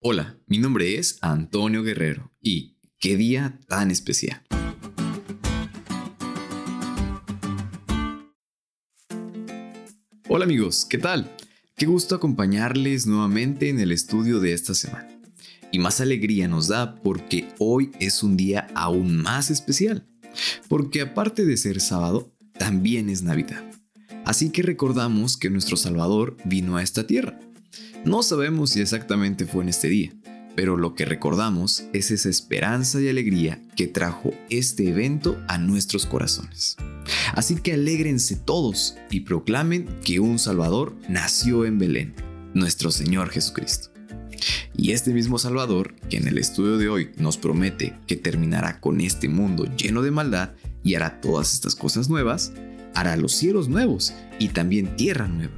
Hola, mi nombre es Antonio Guerrero y qué día tan especial. Hola amigos, ¿qué tal? Qué gusto acompañarles nuevamente en el estudio de esta semana. Y más alegría nos da porque hoy es un día aún más especial. Porque aparte de ser sábado, también es Navidad. Así que recordamos que nuestro Salvador vino a esta tierra. No sabemos si exactamente fue en este día, pero lo que recordamos es esa esperanza y alegría que trajo este evento a nuestros corazones. Así que alégrense todos y proclamen que un Salvador nació en Belén, nuestro Señor Jesucristo. Y este mismo Salvador, que en el estudio de hoy nos promete que terminará con este mundo lleno de maldad y hará todas estas cosas nuevas, hará los cielos nuevos y también tierra nueva,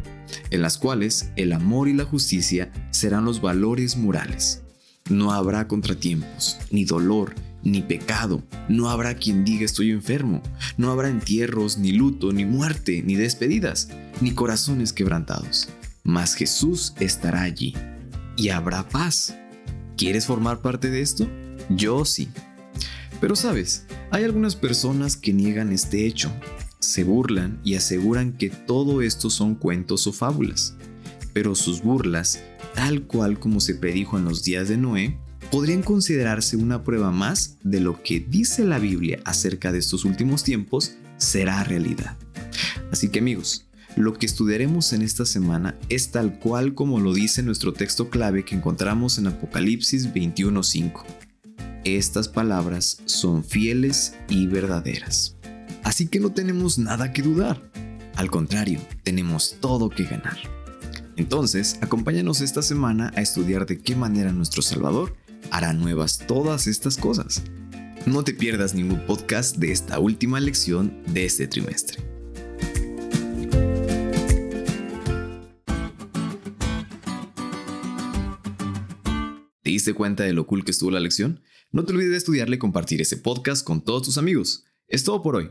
en las cuales el amor y la justicia serán los valores morales. No habrá contratiempos, ni dolor, ni pecado, no habrá quien diga estoy enfermo, no habrá entierros, ni luto, ni muerte, ni despedidas, ni corazones quebrantados. Mas Jesús estará allí y habrá paz. ¿Quieres formar parte de esto? Yo sí. Pero sabes, hay algunas personas que niegan este hecho, se burlan y aseguran que todo esto son cuentos o fábulas. Pero sus burlas, tal cual como se predijo en los días de Noé, podrían considerarse una prueba más de lo que dice la Biblia acerca de estos últimos tiempos será realidad. Así que amigos, lo que estudiaremos en esta semana es tal cual como lo dice nuestro texto clave que encontramos en Apocalipsis 21:5. Estas palabras son fieles y verdaderas. Así que no tenemos nada que dudar. Al contrario, tenemos todo que ganar. Entonces, acompáñanos esta semana a estudiar de qué manera nuestro Salvador hará nuevas todas estas cosas. No te pierdas ningún podcast de esta última lección de este trimestre. ¿Te diste cuenta de lo cool que estuvo la lección? No te olvides de estudiarle y compartir este podcast con todos tus amigos. Es todo por hoy,